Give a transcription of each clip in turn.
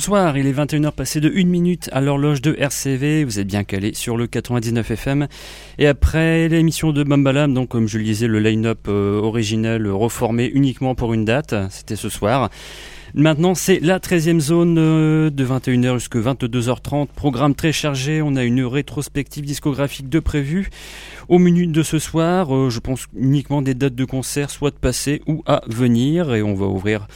Bonsoir, il est 21h passé de 1 minute à l'horloge de RCV, vous êtes bien calé sur le 99 FM. Et après l'émission de Bambalam, donc comme je le disais, le line-up euh, originel reformé uniquement pour une date, c'était ce soir. Maintenant, c'est la 13e zone euh, de 21h jusqu'à 22h30. Programme très chargé. On a une rétrospective discographique de prévu. Au menu de ce soir, euh, je pense uniquement des dates de concert, soit de passé ou à venir. Et on va ouvrir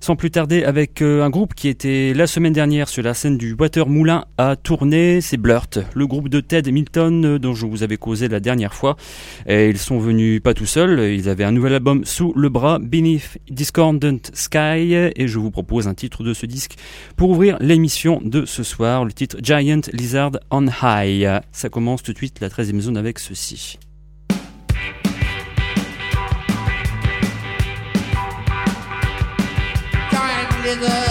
sans plus tarder, avec euh, un groupe qui était la semaine dernière sur la scène du Water Moulin à tourner, c'est Blurt, le groupe de Ted Milton euh, dont je vous avais causé la dernière fois. Et ils sont venus pas tout seuls, ils avaient un nouvel album sous le bras, Beneath Discordant Sky, et je vous propose un titre de ce disque pour ouvrir l'émission de ce soir, le titre Giant Lizard on High. Ça commence tout de suite la 13e zone avec ceci. The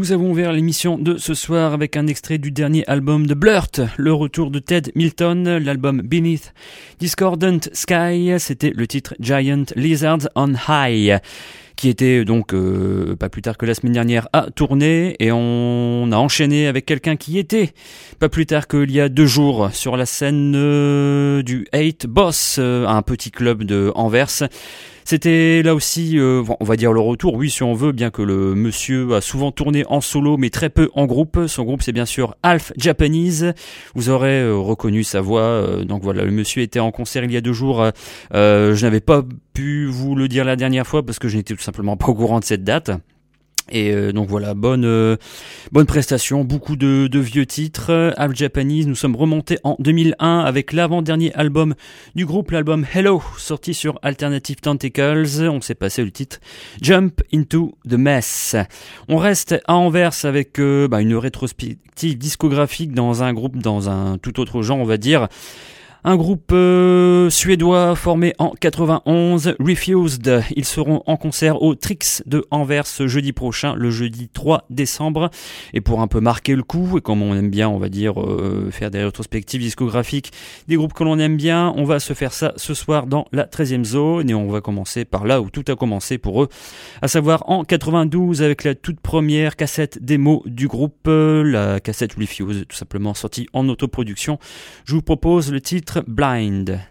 Nous avons ouvert l'émission de ce soir avec un extrait du dernier album de Blurt, le retour de Ted Milton, l'album Beneath Discordant Sky, c'était le titre Giant Lizards on High qui était donc euh, pas plus tard que la semaine dernière à tourner et on a enchaîné avec quelqu'un qui était pas plus tard qu'il y a deux jours sur la scène euh, du Eight Boss, euh, un petit club de Anvers. C'était là aussi, euh, on va dire le retour, oui si on veut, bien que le monsieur a souvent tourné en solo mais très peu en groupe. Son groupe c'est bien sûr Half Japanese. Vous aurez euh, reconnu sa voix. Euh, donc voilà, le monsieur était en concert il y a deux jours. je n'avais pas pu vous le dire la dernière fois parce que je n'étais tout simplement pas au courant de cette date. Et euh, donc voilà, bonne euh, bonne prestation, beaucoup de, vieux titres. Half Japanese, nous sommes remontés en 2001 avec l'avant-dernier album du groupe, l'album Hello, sorti sur Alternative Tentacles. On s'est passé le titre Jump into the Mess. On reste à Anvers avec euh, bah, une rétrospective discographique dans un groupe, dans un tout autre genre, on va dire. Un groupe euh, suédois formé en 91, Refused. Ils seront en concert au Trix de Anvers jeudi prochain, le jeudi 3 décembre. Et pour un peu marquer le coup, et comme on aime bien, on va dire, euh, faire des rétrospectives discographiques des groupes que l'on aime bien, on va se faire ça ce soir dans la 13e zone. Et on va commencer par là où tout a commencé pour eux, à savoir en 92 avec la toute première cassette démo du groupe, la cassette Refused, tout simplement sortie en autoproduction. Je vous propose le titre Blind.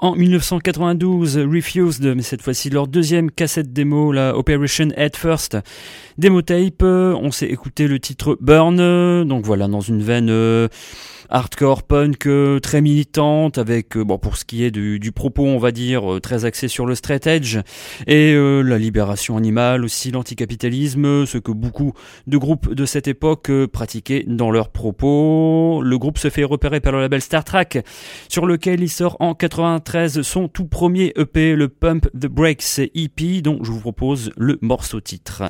En 1992, Refused, mais cette fois-ci leur deuxième cassette démo, la Operation Head First. Démo tape, on s'est écouté le titre Burn, donc voilà, dans une veine euh, hardcore punk euh, très militante avec euh, bon pour ce qui est du, propos on va dire euh, très axé sur le straight edge et la libération animale aussi l'anticapitalisme ce que beaucoup de groupes de cette époque pratiquaient dans leurs propos. Le groupe se fait repérer par le label Star Trek sur lequel il sort en 93 son tout premier EP le Pump the Brakes EP dont je vous propose le morceau titre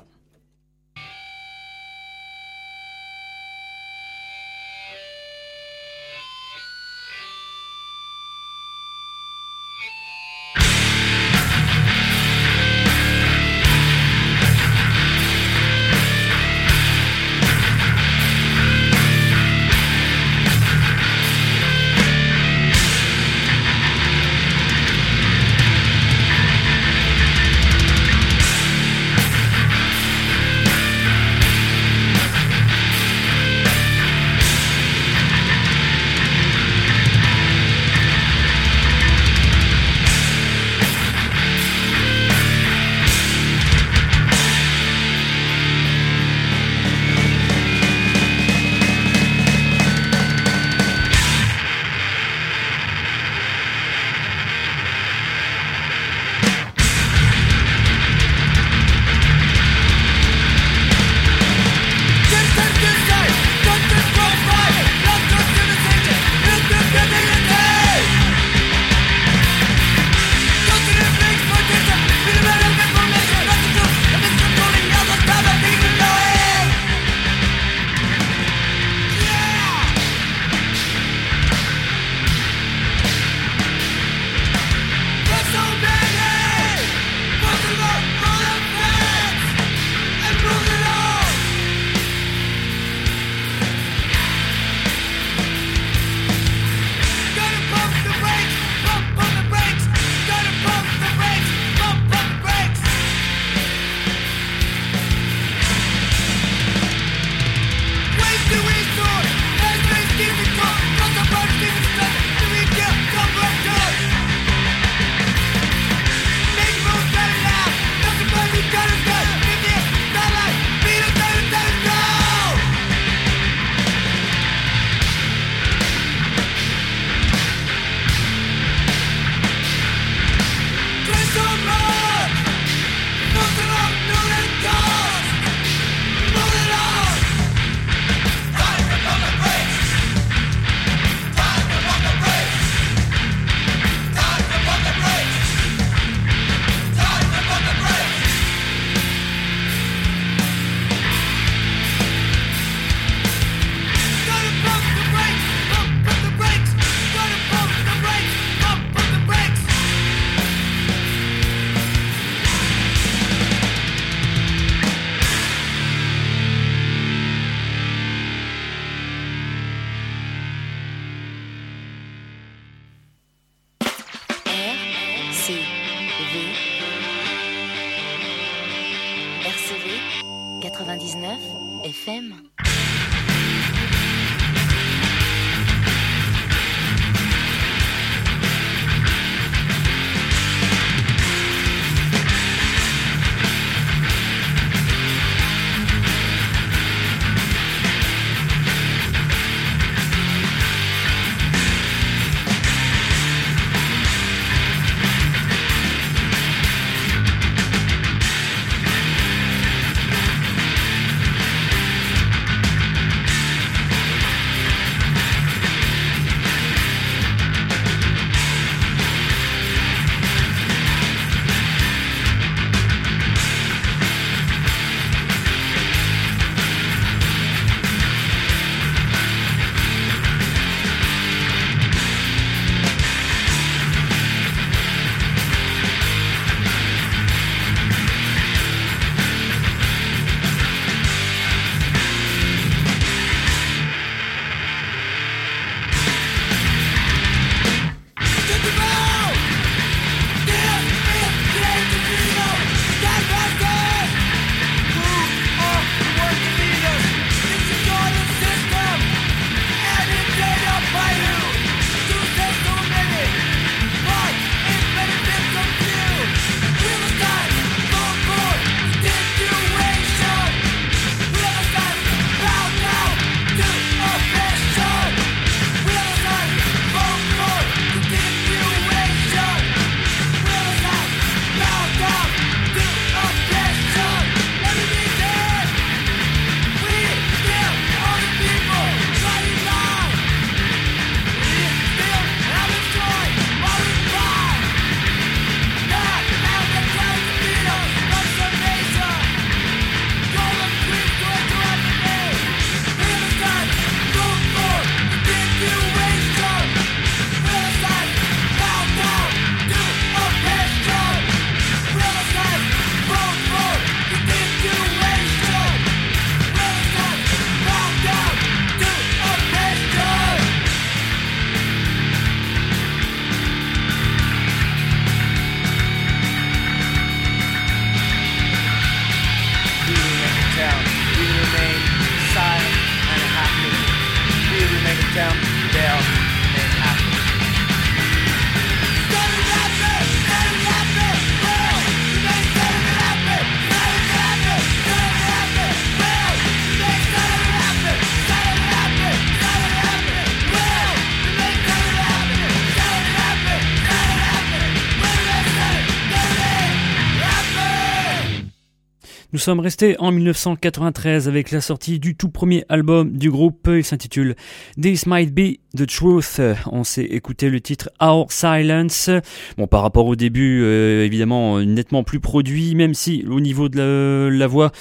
sommes restés en 1993 avec la sortie du tout premier album du groupe. Il s'intitule This Might Be the Truth. On s'est écouté le titre Our Silence. Bon, par rapport au début, euh, évidemment, nettement plus produit, même si au niveau de la, voix,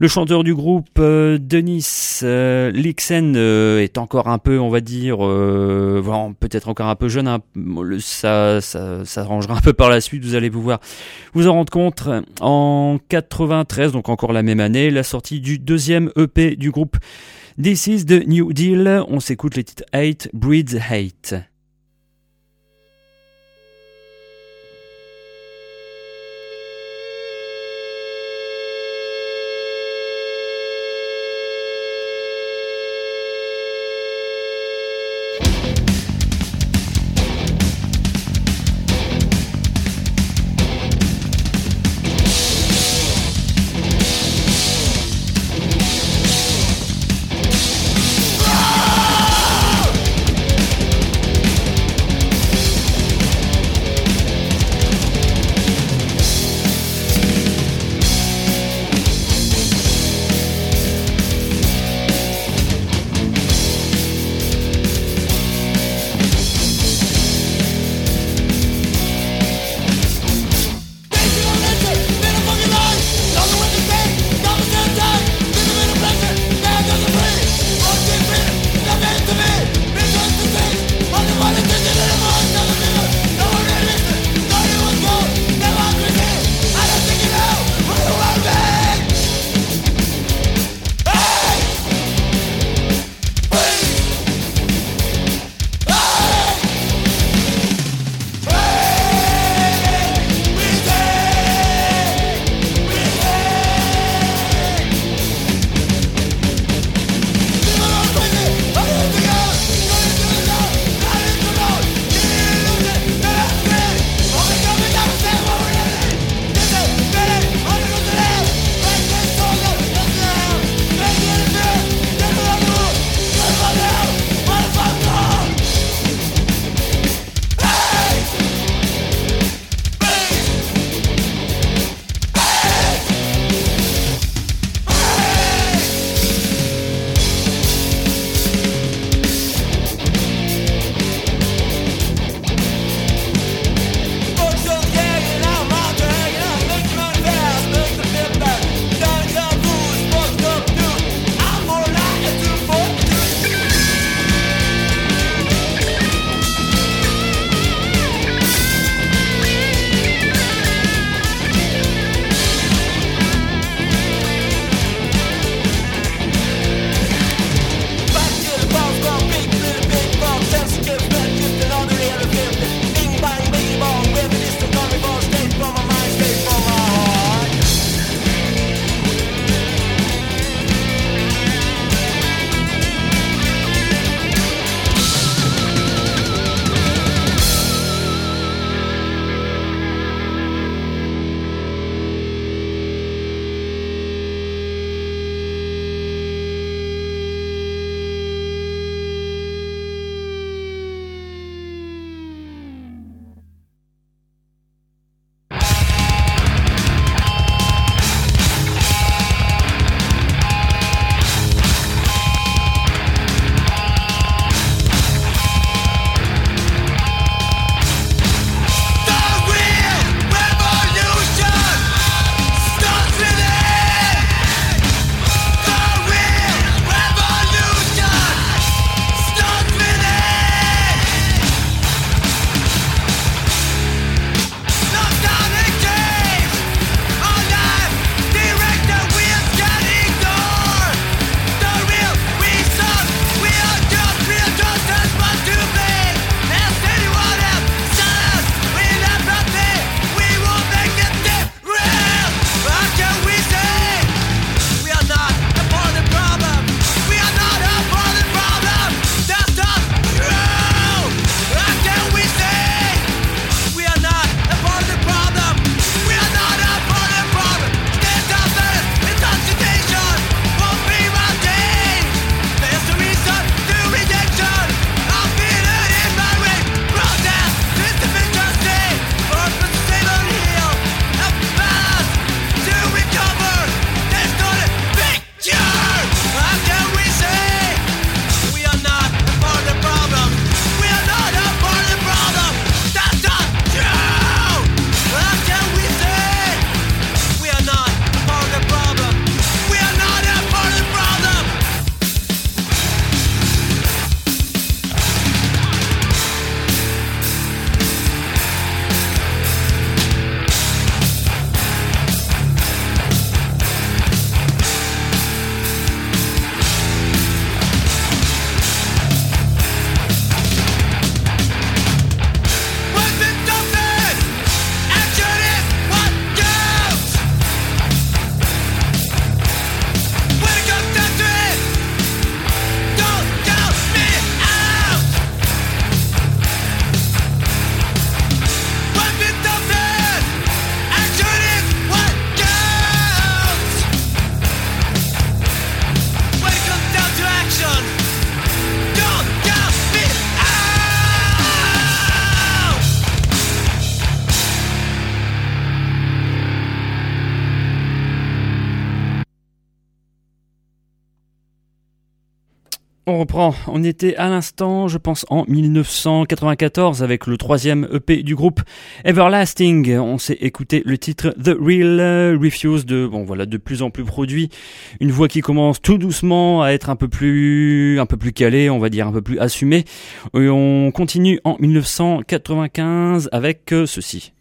le chanteur du groupe, euh, Denis euh, Lixen, euh, est encore un peu, on va dire, peut-être encore un peu jeune. Hein. ça, ça, ça rangera un peu par la suite. Vous allez vous voir, vous en rendre compte. En 93, donc encore la même année, la sortie du deuxième EP du groupe This is the New Deal. On s'écoute les titres Hate Breeds Hate. On reprend. On était à l'instant, je pense, en 1994 avec le troisième EP du groupe Everlasting. On s'est écouté le titre The Real Refuse de, bon voilà, de plus en plus produit. Une voix qui commence tout doucement à être un peu plus, un peu plus calée, on va dire un peu plus assumée. Et on continue en 1995 avec euh, ceci.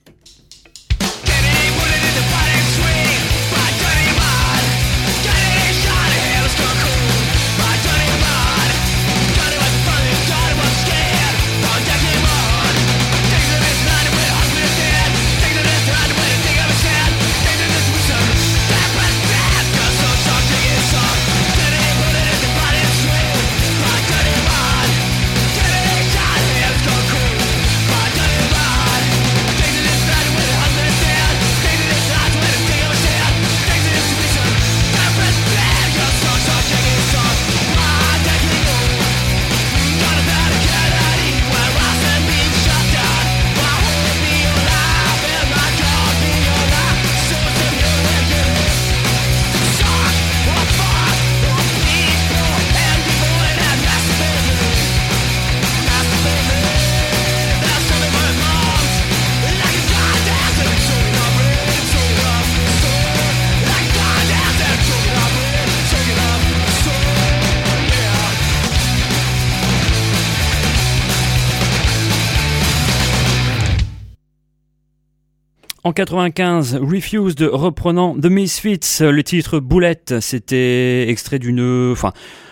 En 95, Refused reprenant The Misfits, le titre Boulette, c'était extrait d'une, enfin,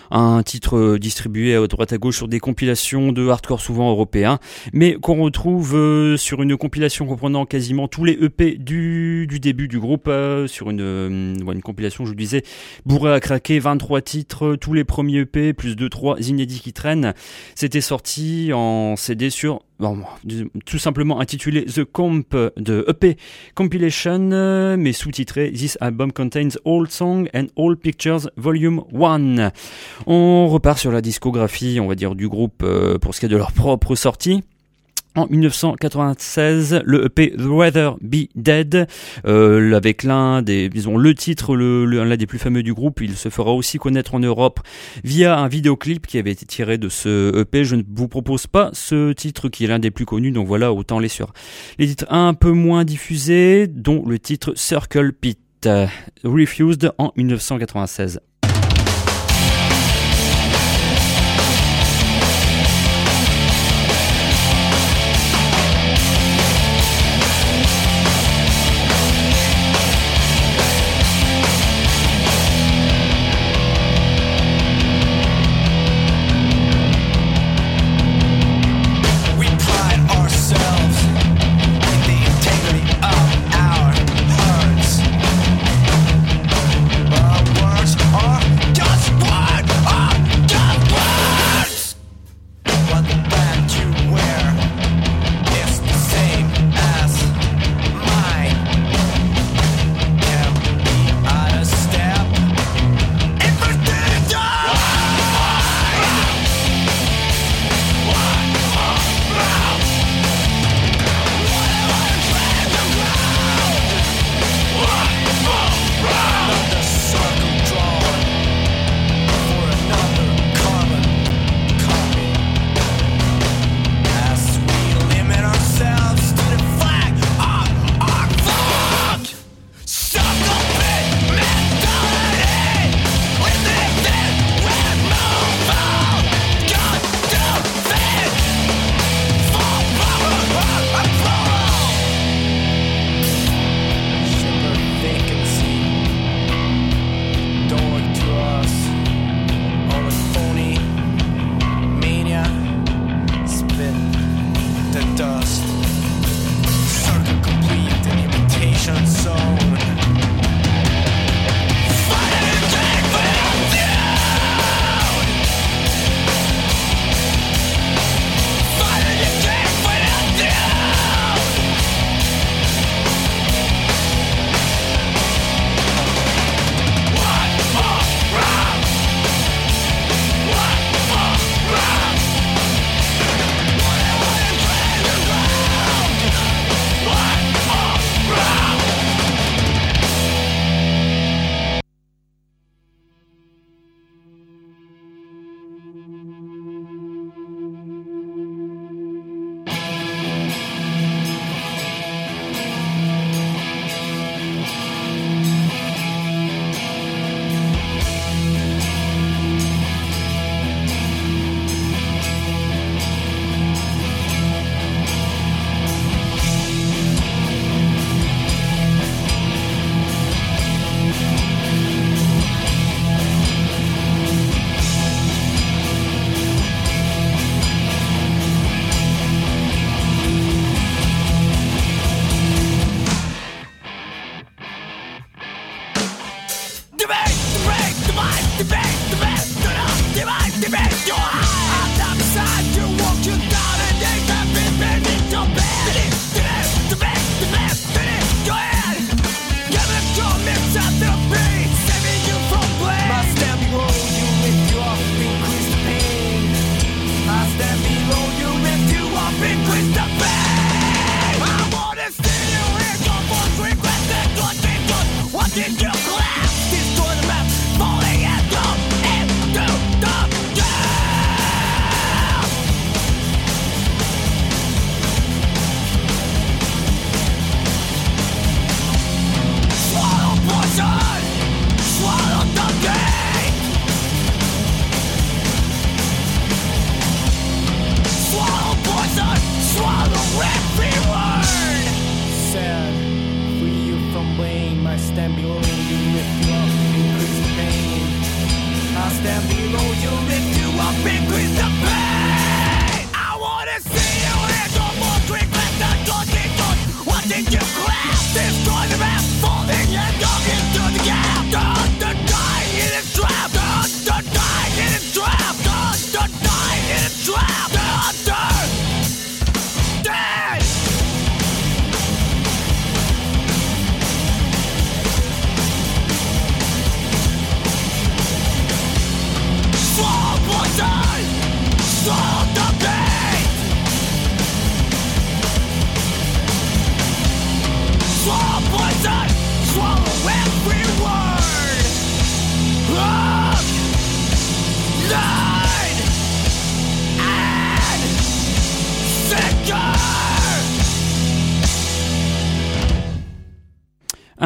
un titre distribué à droite à gauche sur des compilations de hardcore souvent européens, mais qu'on retrouve euh, sur une compilation comprenant quasiment tous les EP du, début du groupe, euh, sur une, euh, une compilation, je vous disais, bourré à craquer, 23 titres, tous les premiers EP, plus 2-3 inédits qui traînent. C'était sorti en CD sur Bon, tout simplement intitulé The Comp de EP Compilation, mais sous-titré This album contains all songs and all pictures volume 1. On repart sur la discographie, on va dire, du groupe euh, pour ce qui est de leur propre sortie. En 1996, le EP The Weather Be Dead, euh, avec l'un des, disons, le titre, le, l'un des plus fameux du groupe, il se fera aussi connaître en Europe via un vidéoclip qui avait été tiré de ce EP. Je ne vous propose pas ce titre qui est l'un des plus connus, donc voilà, autant les sur les titres un peu moins diffusés, dont le titre Circle Pit, Refused en 1996.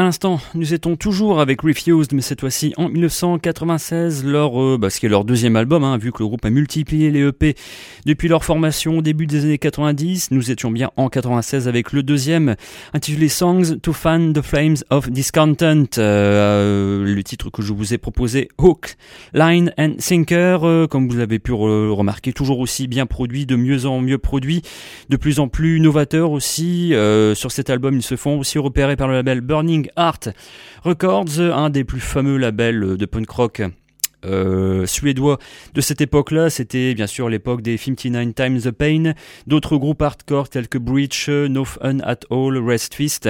L'instant, nous étions toujours avec Refused, mais cette fois-ci en 1996, leur, euh, bah, ce qui est leur deuxième album, hein, vu que le groupe a multiplié les EP depuis leur formation au début des années 90. Nous étions bien en 96 avec le deuxième, intitulé Songs to Fan the Flames of Discontent, euh, le titre que je vous ai proposé, Hook, Line and Sinker, euh, comme vous l'avez pu re- remarquer, toujours aussi bien produit, de mieux en mieux produit, de plus en plus novateur aussi. Euh, sur cet album, ils se font aussi repérer par le label Burning Art Records, un des plus fameux labels de punk rock euh, suédois de cette époque-là. C'était bien sûr l'époque des 59 Times the Pain, d'autres groupes hardcore tels que Breach, No Fun at All, Rest Fist.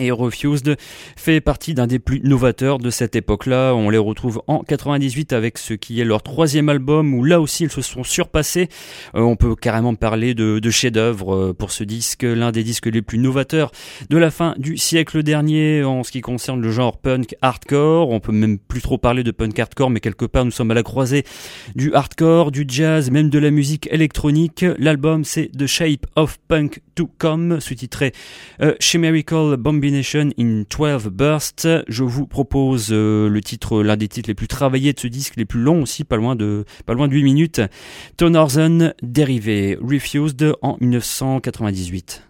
Et Refused fait partie d'un des plus novateurs de cette époque-là. On les retrouve en 98 avec ce qui est leur troisième album où là aussi ils se sont surpassés. Euh, on peut carrément parler de, de chef-d'œuvre euh, pour ce disque, l'un des disques les plus novateurs de la fin du siècle dernier en ce qui concerne le genre punk hardcore. On peut même plus trop parler de punk hardcore, mais quelque part nous sommes à la croisée du hardcore, du jazz, même de la musique électronique. L'album c'est The Shape of Punk to Come, sous-titré euh, Chimerical Bombination in 12 Bursts. Je vous propose euh, le titre, l'un des titres les plus travaillés de ce disque, les plus longs aussi, pas loin de, pas loin de 8 minutes. Tonorzen dérivé, Refused en 1998.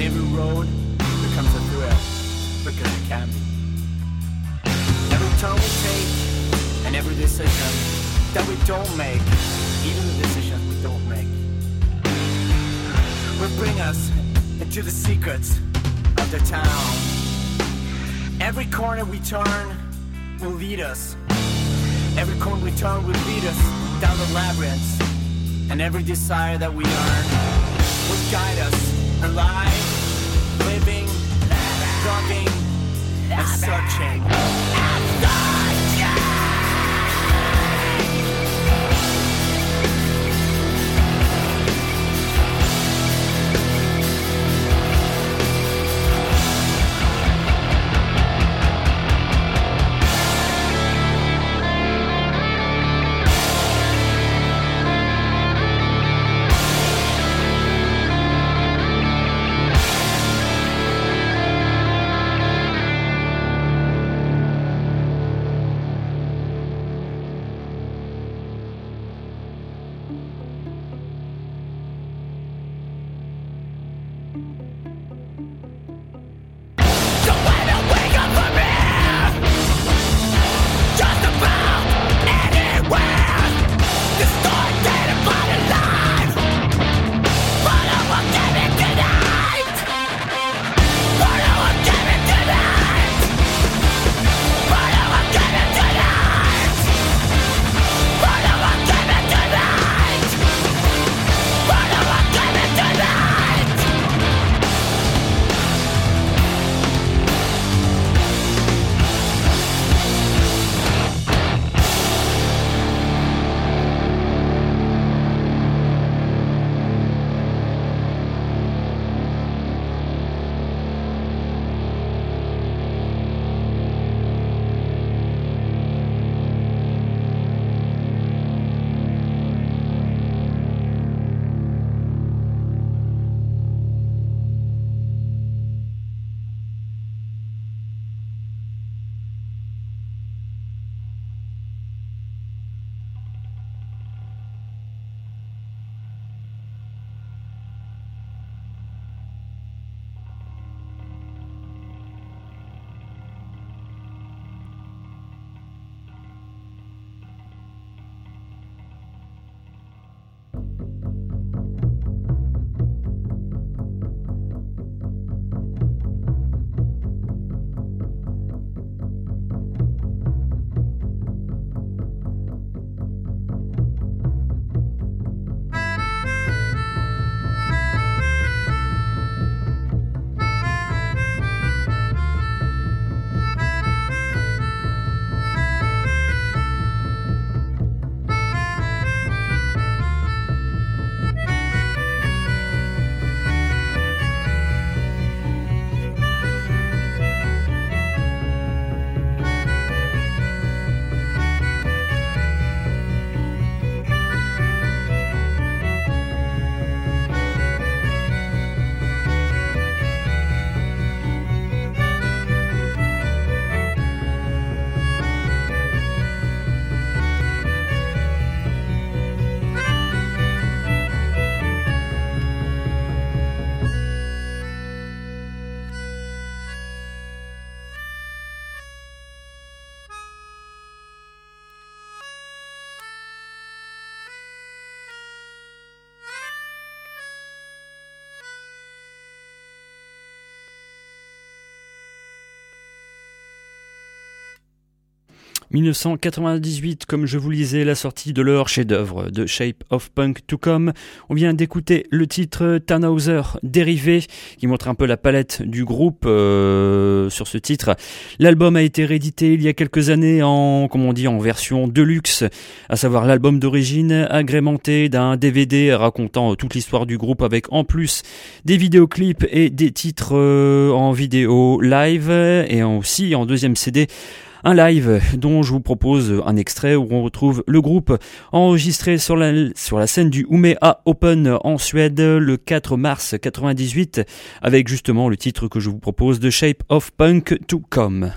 Every road becomes a thrill because it can be. Every turn we take and every decision that we don't make, even the decisions we don't make, will bring us into the secrets of the town. Every corner we turn will lead us. Every corner we turn will lead us down the labyrinth. And every desire that we earn will guide us alive, living, loving, and searching. « 1998, comme je vous lisais, la sortie de leur chef-d'œuvre de Shape of Punk to Come. On vient d'écouter le titre Tannhauser dérivé, qui montre un peu la palette du groupe euh, sur ce titre. L'album a été réédité il y a quelques années en, comment on dit, en version deluxe, à savoir l'album d'origine agrémenté d'un DVD racontant toute l'histoire du groupe avec en plus des vidéoclips et des titres euh, en vidéo live et aussi en deuxième CD un live dont je vous propose un extrait où on retrouve le groupe enregistré sur la, scène du Umea Open en Suède le 4 mars 98 avec justement le titre que je vous propose de Shape of Punk to Come.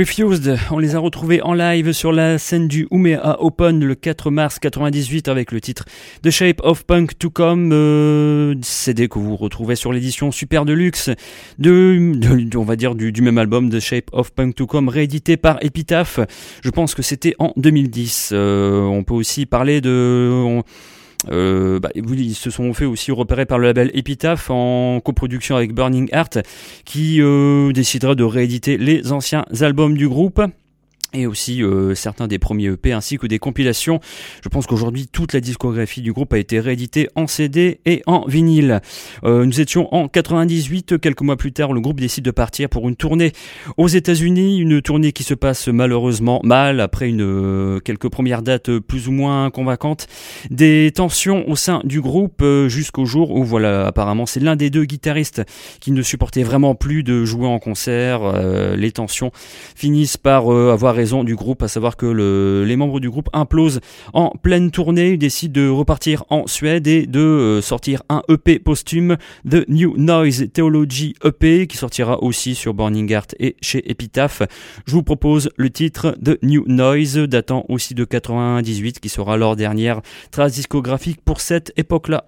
Refused, on les a retrouvés en live sur la scène du Umea Open le 4 mars 98 avec le titre The Shape of Punk to Come, euh, CD que vous retrouvez sur l'édition Super Deluxe de, de, on va dire du, même album The Shape of Punk to Come réédité par Epitaph. Je pense que c'était en 2010. Euh, on peut aussi parler de euh, bah, ils se sont fait aussi repérer par le label Epitaph en coproduction avec Burning Heart qui euh, décidera de rééditer les anciens albums du groupe et aussi euh, certains des premiers EP ainsi que des compilations. Je pense qu'aujourd'hui toute la discographie du groupe a été rééditée en CD et en vinyle. Euh, nous étions en 98, quelques mois plus tard, le groupe décide de partir pour une tournée aux États-Unis, une tournée qui se passe malheureusement mal après une euh, quelques premières dates plus ou moins convaincantes, des tensions au sein du groupe jusqu'au jour où voilà apparemment c'est l'un des deux guitaristes qui ne supportait vraiment plus de jouer en concert. Les tensions finissent par avoir raison du groupe, à savoir que le, les membres du groupe implosent en pleine tournée, décident de repartir en Suède et de euh, sortir un EP posthume, The New Noise Theology EP, qui sortira aussi sur Burning Heart et chez Epitaph. Je vous propose le titre The New Noise, datant aussi de 98, qui sera leur dernière trace discographique pour cette époque-là.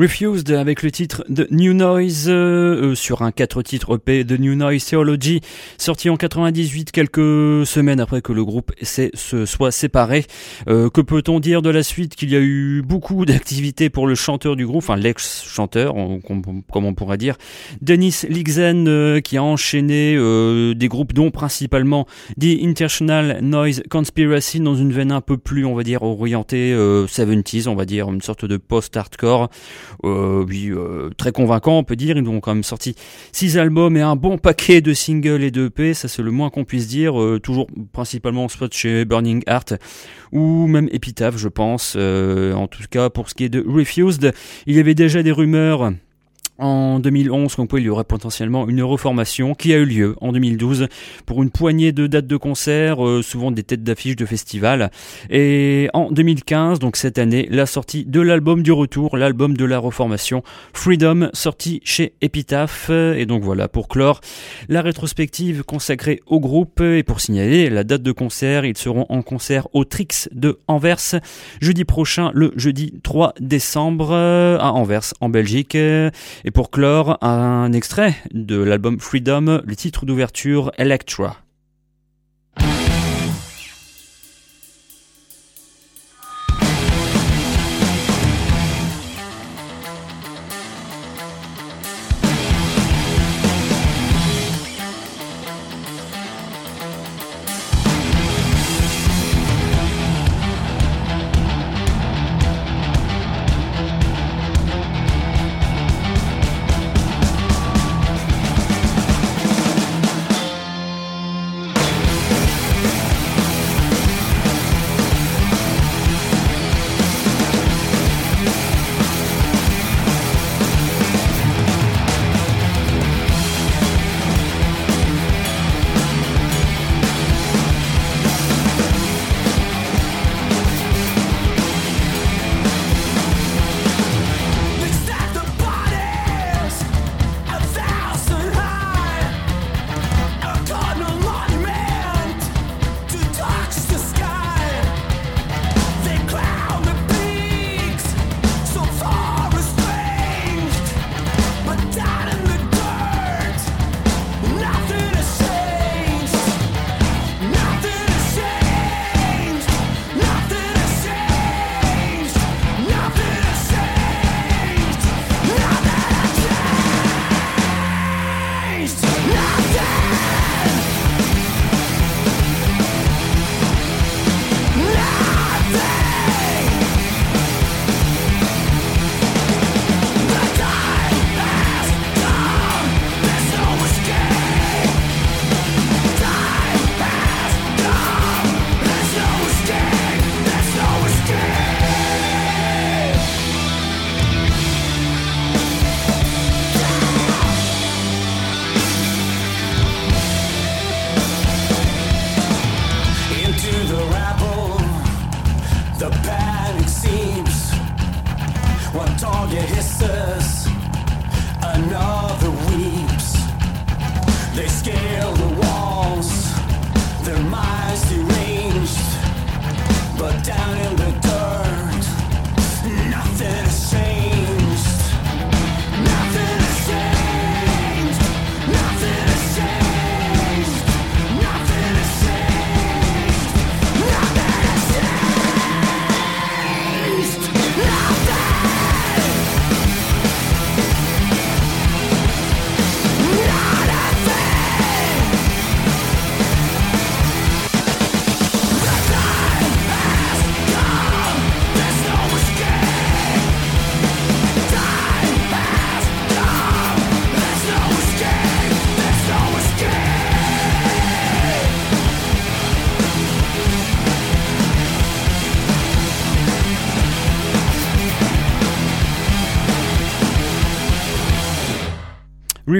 Refused avec le titre The New Noise euh, euh, sur un 4 titres EP The New Noise Theology sorti en 98 quelques semaines après que le groupe se soit séparé. Euh, que peut-on dire de la suite? Qu'il y a eu beaucoup d'activités pour le chanteur du groupe, enfin l'ex-chanteur comme on pourrait dire, Denis Ligzen qui a enchaîné des groupes dont principalement The International Noise Conspiracy dans une veine un peu plus on va dire orientée 70s, on va dire une sorte de post-hardcore. Euh, oui, euh, très convaincant, on peut dire. Ils ont quand même sorti six albums et un bon paquet de singles et de EP, ça c'est le moins qu'on puisse dire. Euh, toujours principalement en spot chez Burning Heart ou même Epitaph, je pense. en tout cas, pour ce qui est de Refused, il y avait déjà des rumeurs en 2011 qu'on il y aurait potentiellement une reformation qui a eu lieu en 2012 pour une poignée de dates de concert, euh, souvent des têtes d'affiches de festivals. Et en 2015, donc cette année, la sortie de l'album du retour, l'album de la reformation, Freedom, sorti chez Epitaph. Et donc voilà, pour clore la rétrospective consacrée au groupe et pour signaler la date de concert, ils seront en concert au Trix de Anvers jeudi prochain, le jeudi 3 décembre à Anvers en Belgique. Pour clore, un extrait de l'album Freedom, le titre d'ouverture Electra.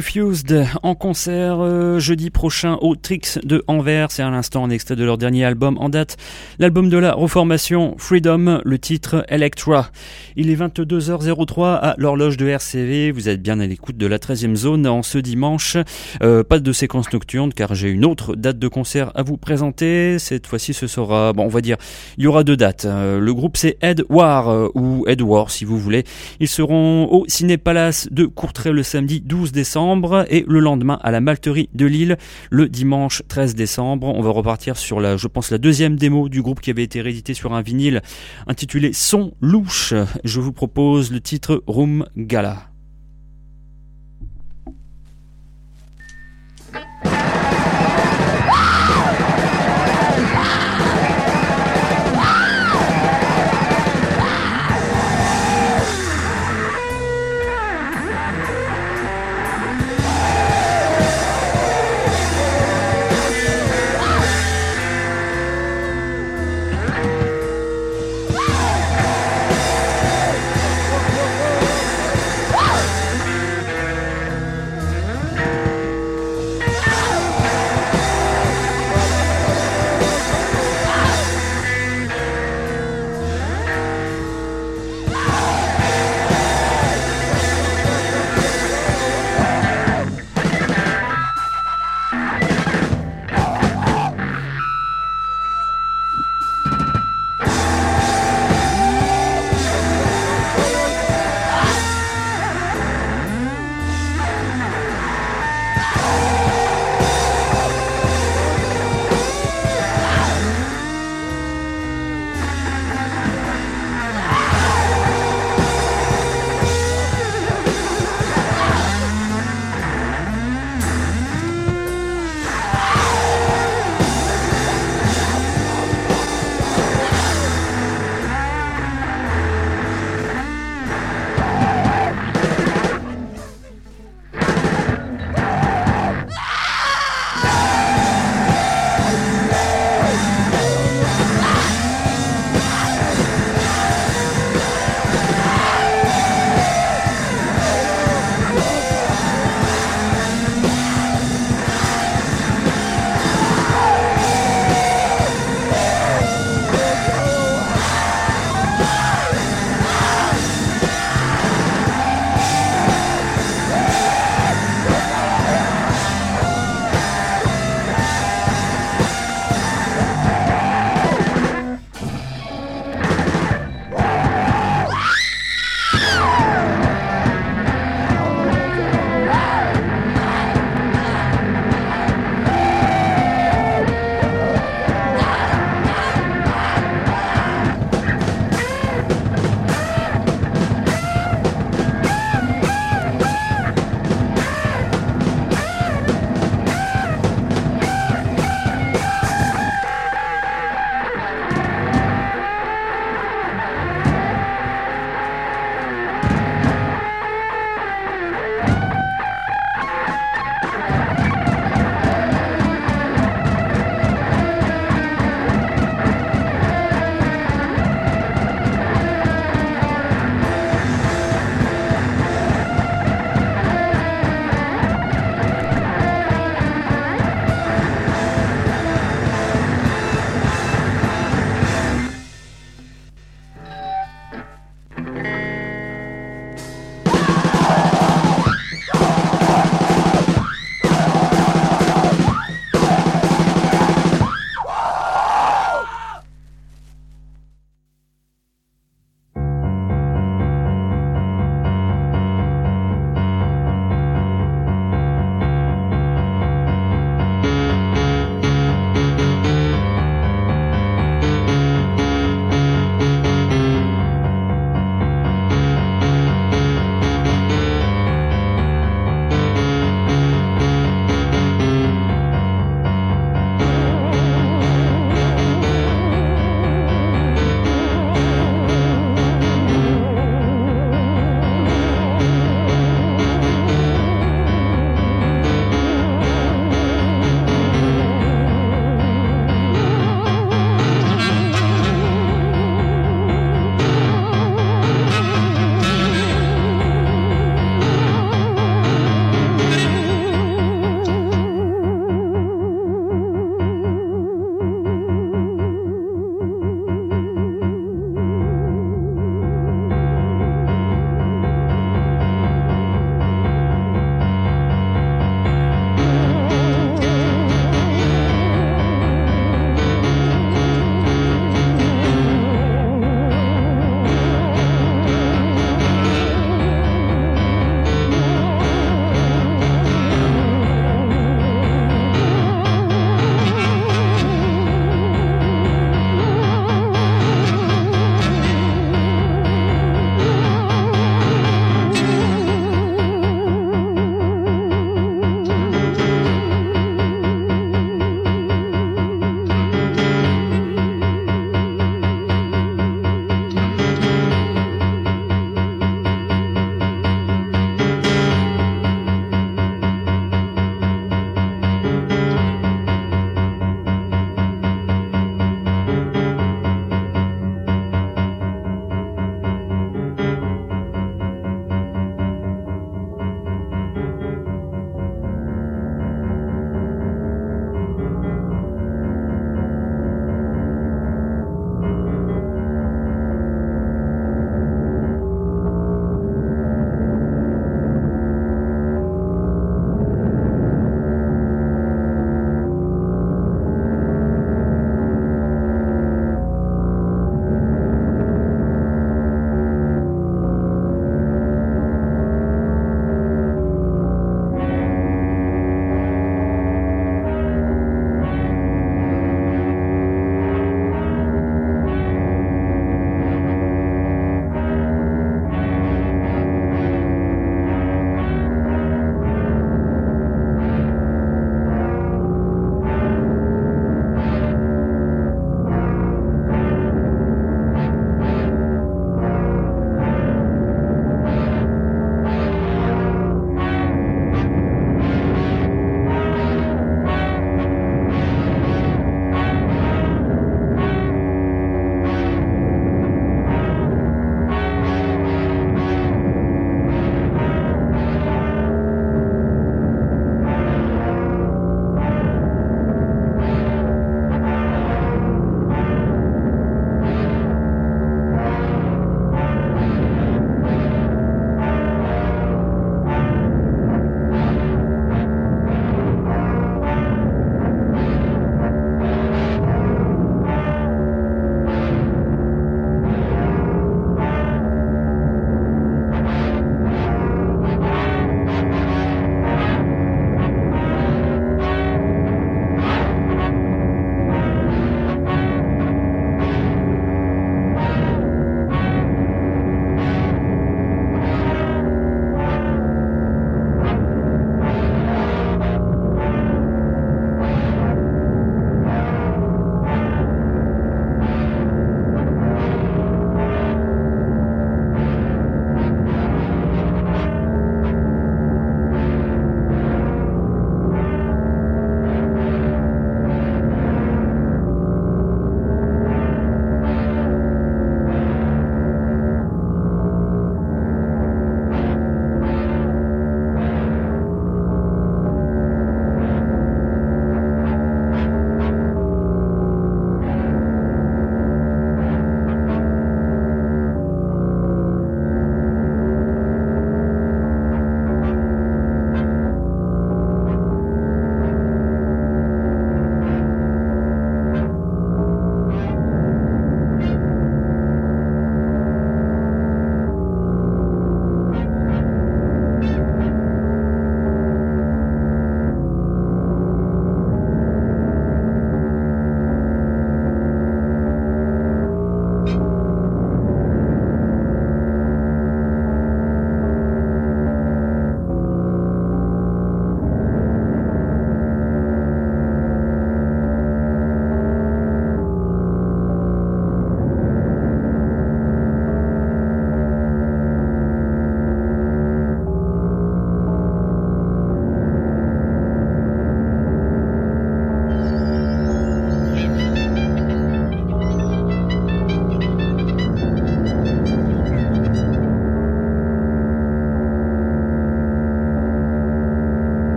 Refused en concert euh, jeudi prochain au Trix de Anvers. C'est à l'instant un extrait de leur dernier album en date, l'album de la reformation Freedom, le titre Electra. Il est 22h03 à l'horloge de RCV. Vous êtes bien à l'écoute de la 13e zone en ce dimanche. Euh, pas de séquence nocturne car j'ai une autre date de concert à vous présenter. Cette fois-ci, ce sera, bon, on va dire, il y aura deux dates. Euh, le groupe c'est Ed War ou Ed War si vous voulez. Ils seront au Ciné Palace de Courtrai le samedi 12 décembre et le lendemain à la Malterie de Lille le dimanche 13 décembre. On va repartir sur la, je pense, la deuxième démo du groupe qui avait été réédité sur un vinyle intitulé Son louche. Je vous propose le titre Room Gala.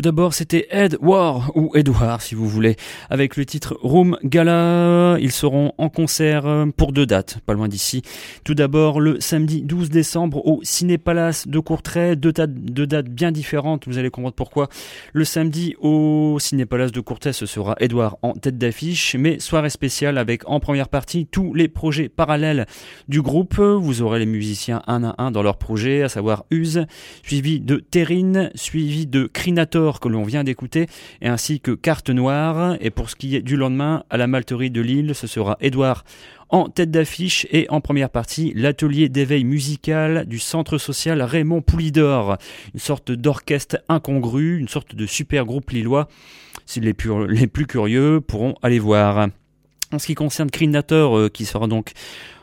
Tout d'abord, c'était Ed War, ou Edward si vous voulez, avec le titre Room Gala. Ils seront en concert euh, pour deux dates, pas loin d'ici. Tout d'abord, le samedi 12 décembre au Ciné Palace de Courtrai, deux dates, bien différentes, vous allez comprendre pourquoi. Le samedi au Ciné Palace de Courtrai, ce sera Edouard en tête d'affiche, mais soirée spéciale avec en première partie tous les projets parallèles du groupe. Vous aurez les musiciens un à un dans leur projet, à savoir Use, suivi de Terrine, suivi de Que l'on vient d'écouter, ainsi que Carte Noire. Et pour ce qui est du lendemain, à la Malterie de Lille, ce sera Edouard en tête d'affiche et en première partie l'atelier d'éveil musical du centre social Raymond Poulidor, une sorte d'orchestre incongru, une sorte de super groupe lillois. Si les, plus, les plus curieux pourront aller voir. En ce qui concerne Crinator, euh, qui sera donc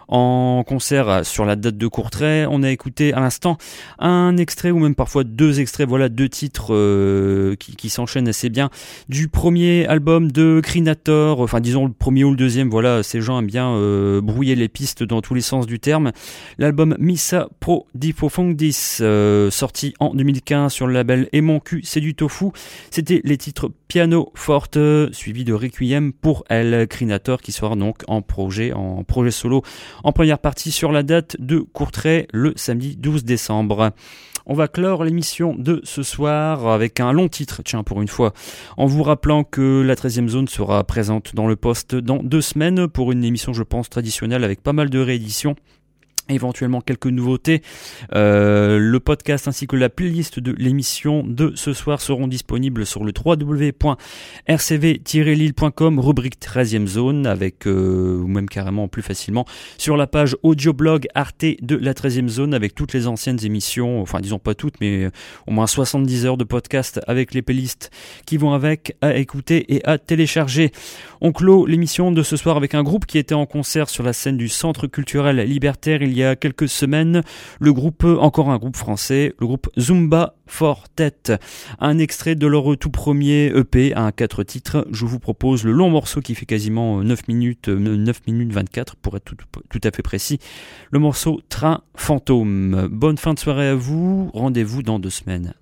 en concert sur la date de Courtrai. On a écouté à l'instant un extrait ou même parfois deux extraits, voilà deux titres euh, qui, s'enchaînent assez bien du premier album de Crinator, enfin disons le premier ou le deuxième, voilà ces gens aiment bien euh, brouiller les pistes dans tous les sens du terme. L'album Missa Pro di euh, sorti en 2015 sur le label Et mon cul c'est du tofu, c'était les titres Piano Forte suivi de Requiem pour elle, Crinator qui sera donc en projet, en projet solo en première partie sur la date de Courtrai le samedi 12 décembre. On va clore l'émission de ce soir avec un long titre, tiens pour une fois, en vous rappelant que la 13e zone sera présente dans le poste dans deux semaines pour une émission je pense traditionnelle avec pas mal de rééditions éventuellement quelques nouveautés. Euh, le podcast ainsi que la playlist de l'émission de ce soir seront disponibles sur le www.rcv-lille.com rubrique 13e zone avec euh, ou même carrément plus facilement sur la page audioblog Arte de la 13e zone avec toutes les anciennes émissions, enfin disons pas toutes mais au moins 70 heures de podcast avec les playlists qui vont avec à écouter et à télécharger. On clôt l'émission de ce soir avec un groupe qui était en concert sur la scène du Centre culturel libertaire y a quelques semaines, le groupe, encore un groupe français, le groupe Zumba Fortet. Un extrait de leur tout premier EP à un 4 titres. Je vous propose le long morceau qui fait quasiment 9 minutes, 9 minutes 24 pour être tout, tout à fait précis. Le morceau Train Fantôme. Bonne fin de soirée à vous. Rendez-vous dans deux semaines.